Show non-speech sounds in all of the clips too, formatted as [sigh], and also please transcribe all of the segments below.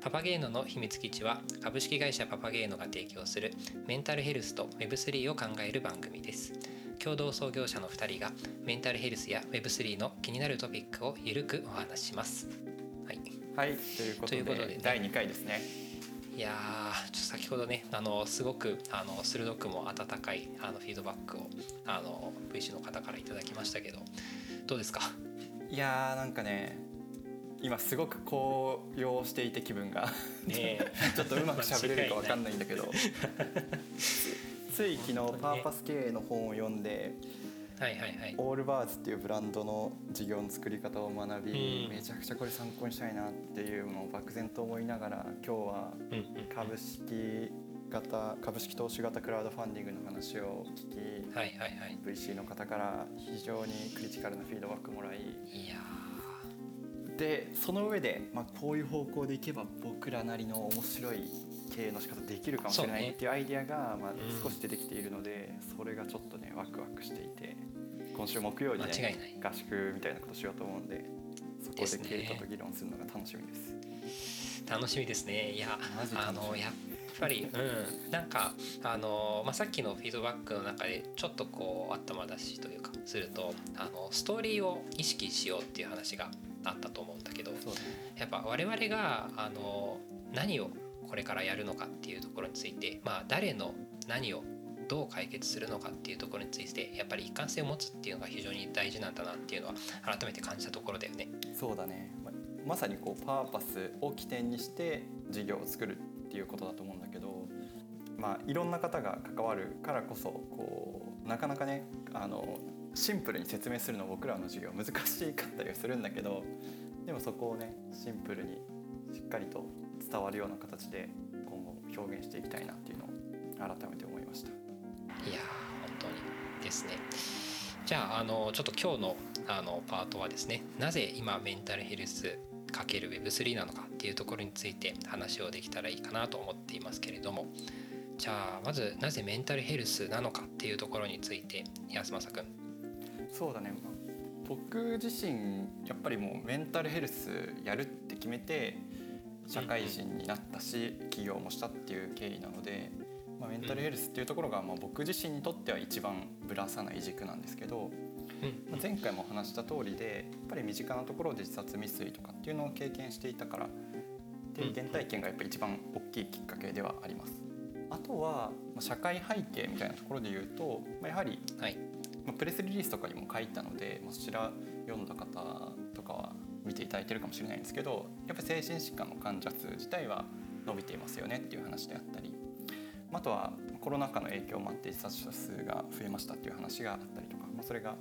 パパゲーノの秘密基地は株式会社パパゲーノが提供するメンタルヘルスと Web3 を考える番組です。共同創業者の2人がメンタルヘルスや Web3 の気になるトピックをゆるくお話しします。はい、はい、ということでことでね。第2回ですね。いやーちょっと先ほどねあのすごくあの鋭くも温かいあのフィードバックをあの VC の方からいただきましたけどどうですか？いやーなんかね今すごく高揚していて気分が。[laughs] ちょっとうまく喋れるかわかんないんだけど。つい昨日パーパス経営の本を読んではいはいはい。オールバーズっていうブランドの事業の作り方を学び、うん。めちゃくちゃこれ参考にしたいなっていうのを漠然と思いながら今日は株式型株式投資型クラウドファンディングの話を聞きはいはいはい。VC の方から非常にクリティカルなフィードバックもらいいやでその上で、まあ、こういう方向でいけば僕らなりの面白い経営の仕方できるかもしれないっていうアイディアが、まあうん、少し出てきているので、それがちょっとねワクワクしていて今週木曜に、ね、合宿みたいなことしようと思うんでそこですねでケイトと議論するのが楽しみです。ー楽しみですね。いやあのやっぱりうん。なんかあの、まあ、さっきのフィードバックの中でちょっとこう頭出しというかするとあのストーリーを意識しようっていう話があったと思うんだけどやっぱ我々があの何をこれからやるのかっていうところについて、まあ、誰の何をどう解決するのかっていうところについてやっぱり一貫性を持つっていうのが非常に大事なんだなっていうのは改めて感じたところだよね。そうだねままさにこうパーパスを起点にして事業を作るっていうことだと思うんだけど、まあ、いろんな方が関わるからこそこうなかなかねあのシンプルに説明するの僕らの授業難しかったりはするんだけどでもそこをねシンプルにしっかりと伝わるような形で今後表現していきたいなっていうのを改めて思いました。いや本当にですね。じゃああのちょっと今日のあのパートはですねなぜ今メンタルヘルス ×Web3 なのかっていうところについて話をできたらいいかなと思っていますけれどもじゃあまずなぜメンタルヘルスなのかっていうところについて安政くんそうだね。まあ僕自身やっぱりもうメンタルヘルスやるって決めて社会人になったし起業もしたっていう経緯なので、まあ、メンタルヘルスっていうところがまあ僕自身にとっては一番ぶらさない軸なんですけど、うん。まあ前回も話した通りでやっぱり身近なところで自殺未遂とかっていうのを経験していたからっていう原体験がやっぱり一番大きいきっかけではあります。あとはまあ社会背景みたいなところで言うと、まあ、やはりはいまあ、プレスリリースとかにも書いたので、まあ、そちら読んだ方とかは見ていただいてるかもしれないんですけどやっぱり精神疾患の患者数自体は伸びていますよねっていう話であったりあとはコロナ禍の影響もあって自殺者数が増えましたっていう話があったりとか、まあ、それが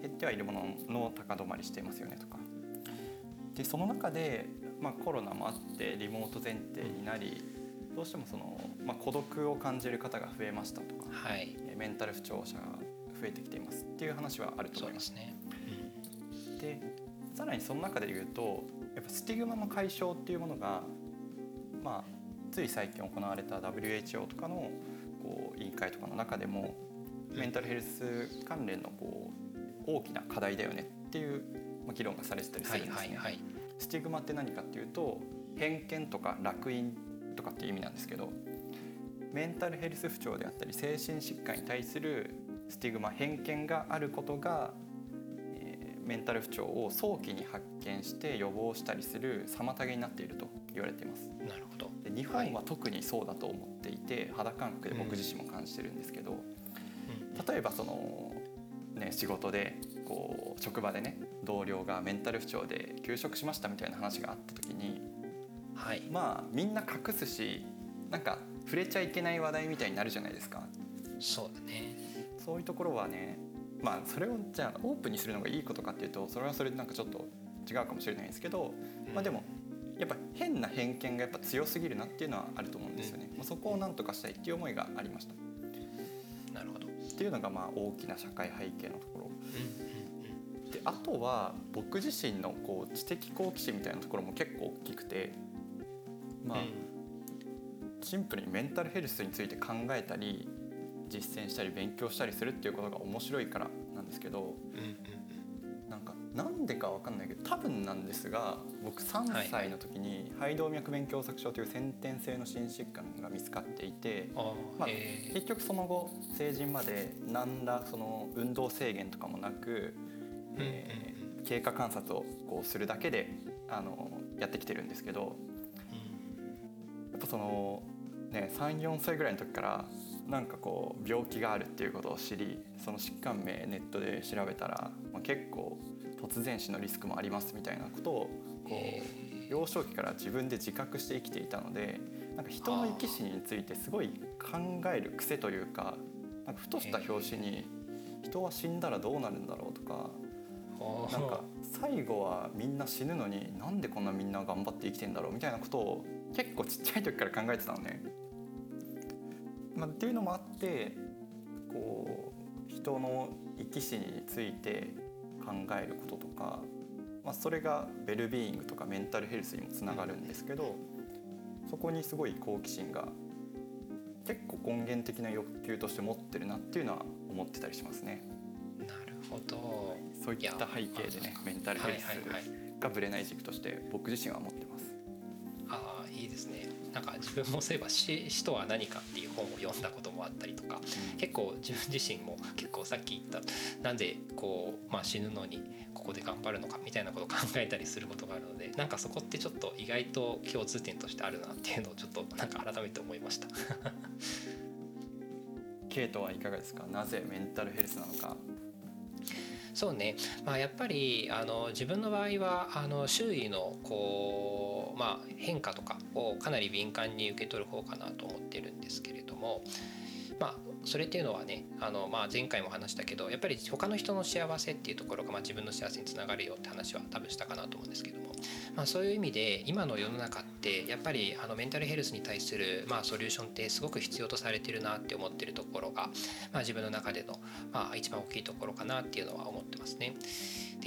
減ってはいるものの高止まりしていますよねとか。でその中で、まあ、コロナもあってリモート前提になりどうしてもその、まあ、孤独を感じる方が増えましたとかはい。えーメンタル不調者が増えてきていますっていう話はあると思います。ですねでさらにその中で言うとやっぱスティグマの解消っていうものがまあつい最近行われた WHO とかのこう委員会とかの中でもメンタルヘルス関連のこう大きな課題だよねっていうまあ議論がされてたりすはいるんですね。はいはいスティグマって何かっていうと偏見とか烙印とかっていう意味なんですけどメンタルヘルス不調であったり精神疾患に対するスティグマ偏見があることが、えーメンタル不調を早期に発見して予防したりする妨げになっていると言われています。なるほど。で日本は特にそうだと思っていて肌感覚で僕自身も感じてるんですけど、うん。例えばその、ね、仕事でこう職場でね同僚がメンタル不調で休職しましたみたいな話があった時にはい。まあみんな隠すしなんか触れちゃいけない話題みたいになるじゃないですか。そうだねそういうところはねまあそれをじゃあオープンにするのがいいことかっていうとそれはそれでなんかちょっと違うかもしれないんですけど、まあでもやっぱ変な偏見がやっぱ強すぎるなっていうのはあると思うんですよね、まあ、そこをなんとかしたいっていう思いがありました。なるほど。うんっていうのがまあ大きな社会背景のところ。うんであとは僕自身のこう知的好奇心みたいなところも結構大きくてまあ、シンプルにメンタルヘルスについて考えたり実践したり勉強したりするっていうことが面白いからなんですけどなんかなんでかわかんないけど多分なんですが僕3歳の時に肺動脈弁狭窄症という先天性の心疾患が見つかっていて、まあ、結局その後成人まで何らその運動制限とかもなく、えー、経過観察をこうするだけであのやってきてるんですけど、やっぱその、ね、34歳ぐらいの時からなんかこう病気があるっていうことを知りその疾患名ネットで調べたら、まあ、結構突然死のリスクもありますみたいなことをこう幼少期から自分で自覚して生きていたのでなんか人の生き死についてすごい考える癖というかなんかふとした拍子に人は死んだらどうなるんだろうとかなんか最後はみんな死ぬのになんでこんなみんな頑張って生きてんだろうみたいなことを結構ちっちゃい時から考えてたのね。まあ、っていうのもあってこう人の生き死について考えることとか、まあ、それがベルビーイングとかメンタルヘルスにもつながるんですけどそこにすごい好奇心が結構根源的な欲求として持ってるなっていうのは思ってたりしますね。なるほどそういった背景でねメンタルヘルスがぶれない軸として僕自身は思ってます。ああいいですねなんか自分もそういえば死死とは何かっていう本を読んだこともあったりとか、うん、結構自分自身も結構さっき言ったなんでこう、まあ、死ぬのにここで頑張るのかみたいなことを考えたりすることがあるのでなんかそこってちょっと意外と共通点としてあるなっていうのをちょっとなんか改めて思いました。[laughs] ケイトはいかがですか？なぜメンタルヘルスなのか。そうね、まあ、やっぱりあの自分の場合はあの周囲のこう、まあ、変化とかをかなり敏感に受け取る方かなと思ってるんですけれども、まあ、それっていうのはねあの、まあ、前回も話したけどやっぱり他の人の幸せっていうところが、まあ、自分の幸せにつながるよって話は多分したかなと思うんですけども、まあ、そういう意味で今の世の中ってやっぱりあのメンタルヘルスに対する、まあ、ソリューションってすごく必要とされてるなって思ってるところが、まあ、自分の中での、まあ、一番大きいところかなっていうのは思ってますね。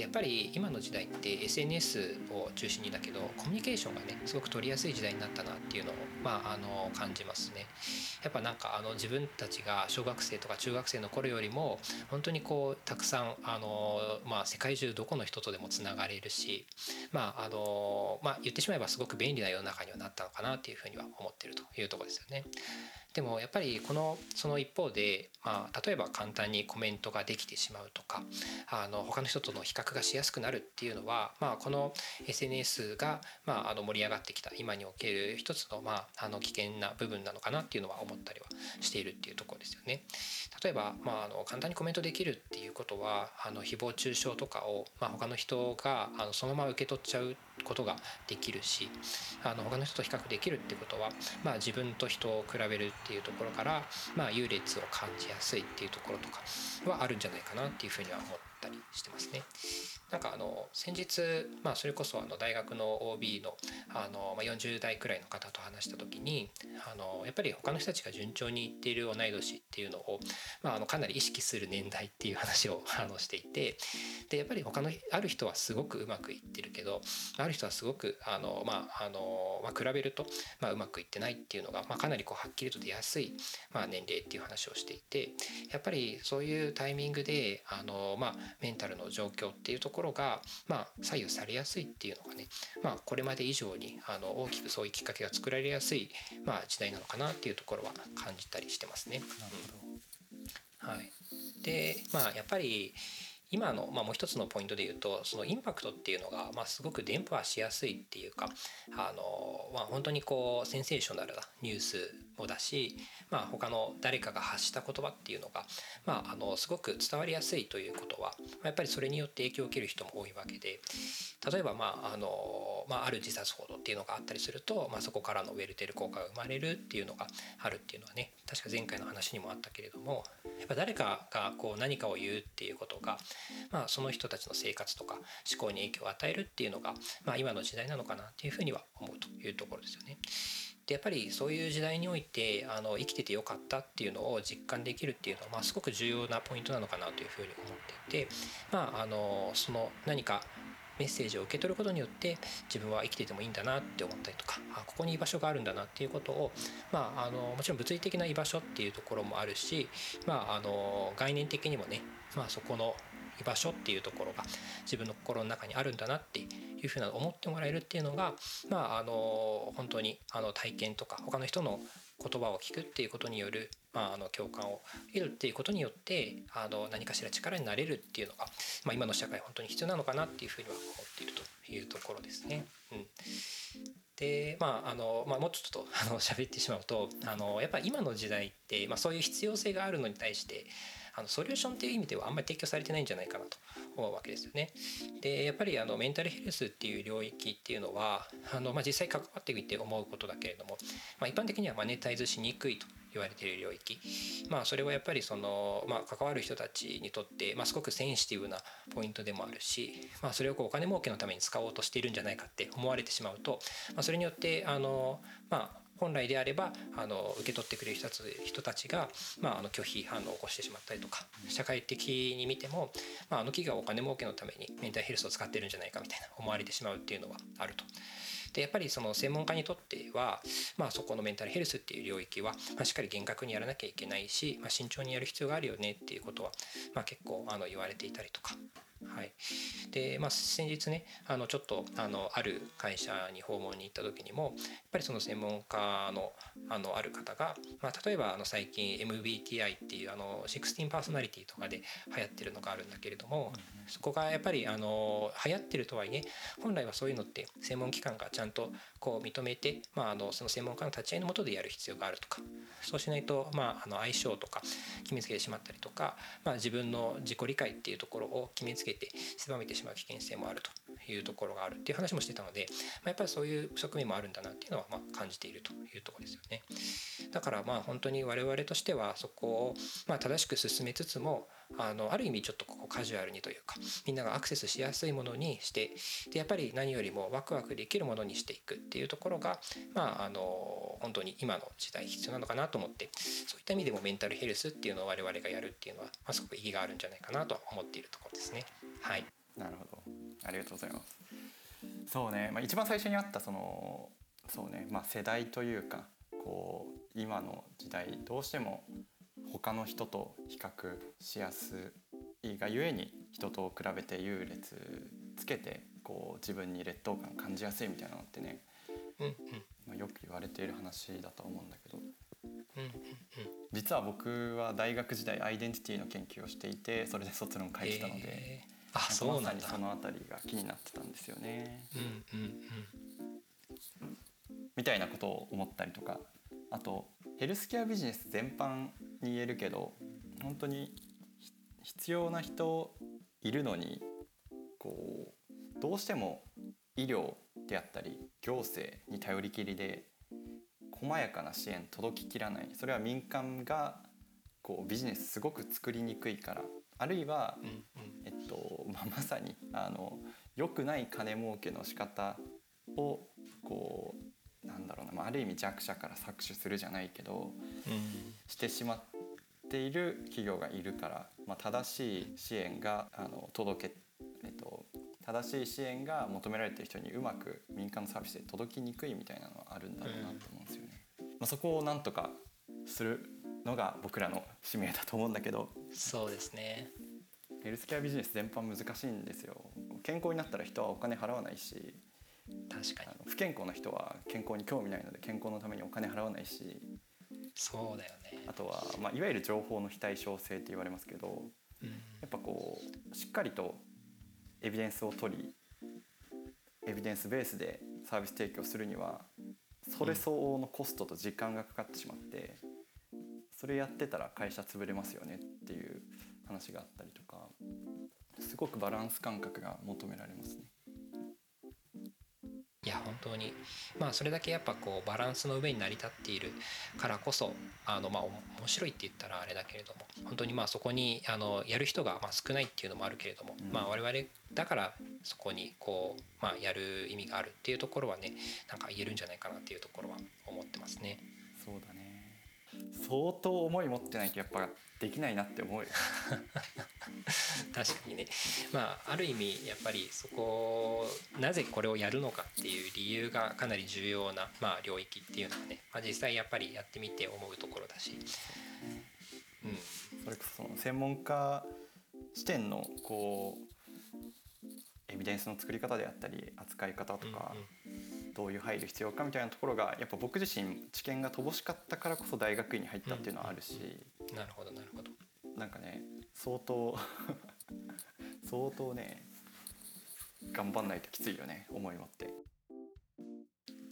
やっぱり今の時代って SNS を中心にだけどコミュニケーションがねすごく取りやすい時代になったなっていうのを、まあ、あの感じますね。やっぱなんかあの自分たちが小学生とか中学生の頃よりも本当にこうたくさんあの、まあ、世界中どこの人とでもつながれるし、まああのまあ、言ってしまえばすごく便利な世の中にはなったのかなっていうふうには思ってるというところですよね。でもやっぱりこのその一方で、まあ、例えば簡単にコメントができてしまうとかあの他の人との比較がしやすくなるっていうのは、まあ、この SNS が、まあ、あの盛り上がってきた今における一つの,、まあ、あの危険な部分なのかなっていうのは思ったりはしているっていうところですよね。例えば、まあ、あの簡単にコメントできるっていうことはあの誹謗中傷とかを、まあ、他の人があのそのまま受け取っちゃうことができるしあの他の人と比較できるってことは、まあ、自分と人を比べるっていうところから、まあ、優劣を感じやすいっていうところとかはあるんじゃないかなっていうふうには思ったりしてますね。なんかあの先日、まあ、それこそあの大学の OB のあの、まあ、40代くらいの方と話した時にあのやっぱり他の人たちが順調にいっている同い年っていうのを、まあ、あのかなり意識する年代っていう話を [laughs] あのしていてでやっぱり他のある人はすごくうまくいってるけどある人はすごくあの、まああのまあ、比べると、まあ、うまくいってないっていうのが、まあ、かなりこうはっきりと出やすい、まあ、年齢っていう話をしていてやっぱりそういうタイミングであの、まあ、メンタルの状況っていうところが、まあ、左右されやすいっていうのがね、まあ、これまで以上にあの大きくそういうきっかけが作られやすい、まあ、時代なのかなっていうところは感じたりしてますね。なるほど。はい、でまあやっぱり今の、まあ、もう一つのポイントで言うとそのインパクトっていうのが、まあ、すごく伝播しやすいっていうかあの、まあ、本当にこうセンセーショナルなニュースもだし、まあ、他の誰かが発した言葉っていうのが、まあ、あのすごく伝わりやすいということはやっぱりそれによって影響を受ける人も多いわけで例えば、まああのまあ、ある自殺報道っていうのがあったりすると、まあ、そこからのウェルテル効果が生まれるっていうのがあるっていうのはね確か前回の話にもあったけれどもやっぱ誰かがこう何かを言うっていうことが、まあ、その人たちの生活とか思考に影響を与えるっていうのが、まあ、今の時代なのかなっていうふうには思うというところですよね。やっぱりそういう時代においてあの生きててよかったっていうのを実感できるっていうのは、まあ、すごく重要なポイントなのかなというふうに思っていて、まあ、あのその何かメッセージを受け取ることによって自分は生きててもいいんだなって思ったりとかあここに居場所があるんだなっていうことを、まあ、あのもちろん物理的な居場所っていうところもあるし、まあ、あの概念的にもね、まあ、そこの居場所っていうところが自分の心の中にあるんだなっていうふうな思ってもらえるっていうのがまああの本当にあの体験とか他の人の言葉を聞くっていうことによる、まあ、あの共感を得るっていうことによってあの何かしら力になれるっていうのが、まあ、今の社会本当に必要なのかなっていうふうには思っているというところですね。うんでまああのまあ、もうちょっとあの喋ってしまうとあのやっぱり今の時代って、まあ、そういう必要性があるのに対してあのソリューションっていう意味ではあんまり提供されてないんじゃないかなと思うわけですよね。でやっぱりあのメンタルヘルスっていう領域っていうのはあの、まあ、実際関わってみて思うことだけれども、まあ、一般的にはマネタイズしにくいと言われている領域まあそれはやっぱりその、まあ、関わる人たちにとって、まあ、すごくセンシティブなポイントでもあるし、まあ、それをこうお金儲けのために使おうとしているんじゃないかって思われてしまうと、まあ、それによってあのまあ本来であればあの受け取ってくれる人たち人たちが、まあ、あの拒否反応を起こしてしまったりとか社会的に見ても、まあ、あの企業はお金儲けのためにメンタルヘルスを使ってるんじゃないかみたいな思われてしまうっていうのはあると。でやっぱりその専門家にとっては、まあ、そこのメンタルヘルスっていう領域は、まあ、しっかり厳格にやらなきゃいけないし、まあ、慎重にやる必要があるよねっていうことは、まあ、結構あの言われていたりとかはい。でまあ、先日ねあのちょっとあのある会社に訪問に行った時にもやっぱりその専門家のあのある方が、まあ、例えばあの最近 MBTI っていうあの16パーソナリティとかで流行ってるのがあるんだけれども、そこがやっぱりあの流行ってるとはいえ本来はそういうのって専門機関がちゃんとこう認めて、まあ、あのその専門家の立ち会いのもとでやる必要があるとかそうしないと、まあ、あの相性とか決めつけてしまったりとか、まあ、自分の自己理解っていうところを決めつけて狭めてしまう危険性もあると。いうところがあるっていう話もしてたので、まあ、やっぱりそういう側面もあるんだなっていうのはま感じているというとこですよね。だからまあ本当に我々としてはそこをま正しく進めつつもあのある意味ちょっとここカジュアルにというかみんながアクセスしやすいものにしてでやっぱり何よりもワクワクできるものにしていくっていうところがまああの本当に今の時代必要なのかなと思ってそういった意味でもメンタルヘルスっていうのを我々がやるっていうのは、まあ、すごく意義があるんじゃないかなと思っているところですね。はい、なるほど。ありがとうございます。そうね、まあ、一番最初にあったそのそうね、まあ、世代というかこう今の時代どうしても他の人と比較しやすいがゆえに人と比べて優劣つけてこう自分に劣等感感じやすいみたいなのってね、うんうん。まあ、よく言われている話だと思うんだけど、うんうんうん、実は僕は大学時代アイデンティティの研究をしていてそれで卒論書いてたので、え。ー、あそうなんだ。その辺りが気になってたんですよね。うんうんうん。みたいなことを思ったりとか。あとヘルスケアビジネス全般に言えるけど本当に必要な人いるのにこうどうしても医療であったり行政に頼りきりで細やかな支援届ききらない。それは民間がこうビジネスすごく作りにくいから。あるいは、えっとまあ、[laughs] まさにあの良くない金儲けの仕方をこうなんだろうな、まあ、ある意味弱者から搾取するじゃないけど、うん、してしまっている企業がいるから、まあ、正しい支援があの届け、えっと、正しい支援が求められている人にうまく民間のサービスで届きにくいみたいなのはあるんだろうなと思うんですよね。うん、まあ、そこをなんとかするのが僕らの使命だと思うんだけど。そうですねヘルスケアビジネス全般難しいんですよ。健康になったら人はお金払わないし確かに。不健康な人は健康に興味ないので健康のためにお金払わないし。そうだよね。あとは、まあ、いわゆる情報の非対称性って言われますけど、うん、やっぱこうしっかりとエビデンスを取りエビデンスベースでサービス提供するにはそれ相応のコストと時間がかかってしまって、それやってたら会社潰れますよねっていう話があったりとかすごくバランス感覚が求められますね。いや本当にまあそれだけやっぱこうバランスの上に成り立っているからこそあのまあ面白いって言ったらあれだけれども本当にまあそこにあのやる人がまあ少ないっていうのもあるけれども、まあ我々だからそこにこうまあやる意味があるっていうところはねなんか言えるんじゃないかなっていうところは思ってますね。そうだね相当思い持ってないとやっぱできないなって思うよ。[laughs] 確かにね。まあある意味やっぱりそこなぜこれをやるのかっていう理由がかなり重要な、まあ、領域っていうのはね、まあ、実際やっぱりやってみて思うところだし、うん、それこそその専門家視点のこうエビデンスの作り方であったり扱い方とか、どういう配慮必要かみたいなところがやっぱ僕自身知見が乏しかったからこそ大学院に入ったっていうのはあるし、なるほどなるほど。なんかね相当 [laughs] 相当ね頑張んないときついよね思い持って。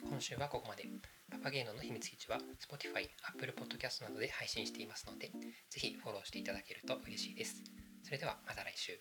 今週はここまで。パパゲーノの秘密基地は Spotify、Apple Podcast などで配信していますのでぜひフォローしていただけると嬉しいです。それではまた来週